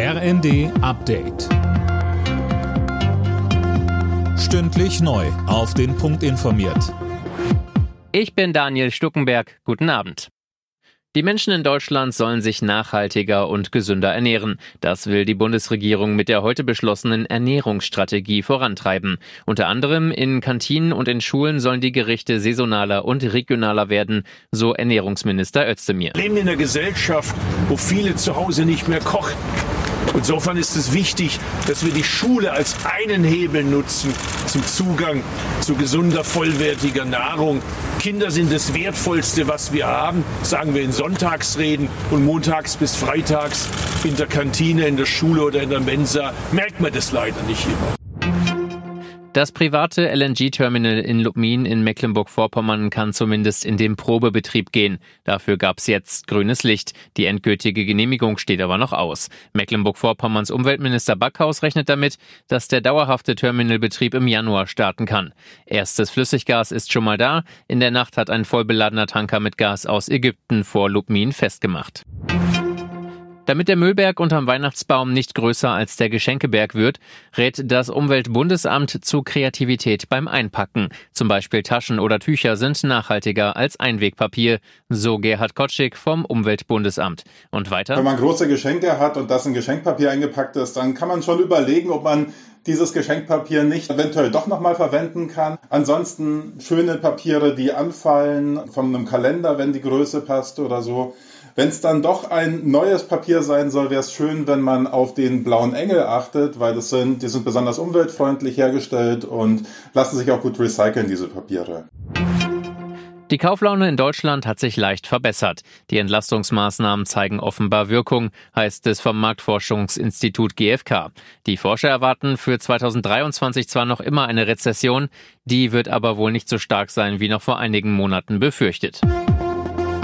RND Update. Stündlich neu. Auf den Punkt informiert. Ich bin Daniel Stuckenberg. Guten Abend. Die Menschen in Deutschland sollen sich nachhaltiger und gesünder ernähren. Das will die Bundesregierung mit der heute beschlossenen Ernährungsstrategie vorantreiben. Unter anderem in Kantinen und in Schulen sollen die Gerichte saisonaler und regionaler werden, so Ernährungsminister Özdemir. Wir leben in einer Gesellschaft, wo viele zu Hause nicht mehr kochen. Insofern ist es wichtig, dass wir die Schule als einen Hebel nutzen zum Zugang zu gesunder, vollwertiger Nahrung. Kinder sind das Wertvollste, was wir haben, sagen wir in Sonntagsreden und montags bis freitags in der Kantine, in der Schule oder in der Mensa merkt man das leider nicht immer. Das private LNG-Terminal in Lubmin in Mecklenburg-Vorpommern kann zumindest in den Probebetrieb gehen. Dafür gab es jetzt grünes Licht. Die endgültige Genehmigung steht aber noch aus. Mecklenburg-Vorpommerns Umweltminister Backhaus rechnet damit, dass der dauerhafte Terminalbetrieb im Januar starten kann. Erstes Flüssiggas ist schon mal da. In der Nacht hat ein vollbeladener Tanker mit Gas aus Ägypten vor Lubmin festgemacht. Damit der Müllberg unterm Weihnachtsbaum nicht größer als der Geschenkeberg wird, rät das Umweltbundesamt zu Kreativität beim Einpacken. Zum Beispiel Taschen oder Tücher sind nachhaltiger als Einwegpapier, so Gerhard Kotschik vom Umweltbundesamt. Und weiter? Wenn man große Geschenke hat und das in Geschenkpapier eingepackt ist, dann kann man schon überlegen, ob man dieses Geschenkpapier nicht eventuell doch nochmal verwenden kann. Ansonsten schöne Papiere, die anfallen, von einem Kalender, wenn die Größe passt oder so. Wenn es dann doch ein neues Papier sein soll, wäre es schön, wenn man auf den blauen Engel achtet, weil das sind, die sind besonders umweltfreundlich hergestellt und lassen sich auch gut recyceln, diese Papiere. Die Kauflaune in Deutschland hat sich leicht verbessert. Die Entlastungsmaßnahmen zeigen offenbar Wirkung, heißt es vom Marktforschungsinstitut GfK. Die Forscher erwarten für 2023 zwar noch immer eine Rezession, die wird aber wohl nicht so stark sein wie noch vor einigen Monaten befürchtet.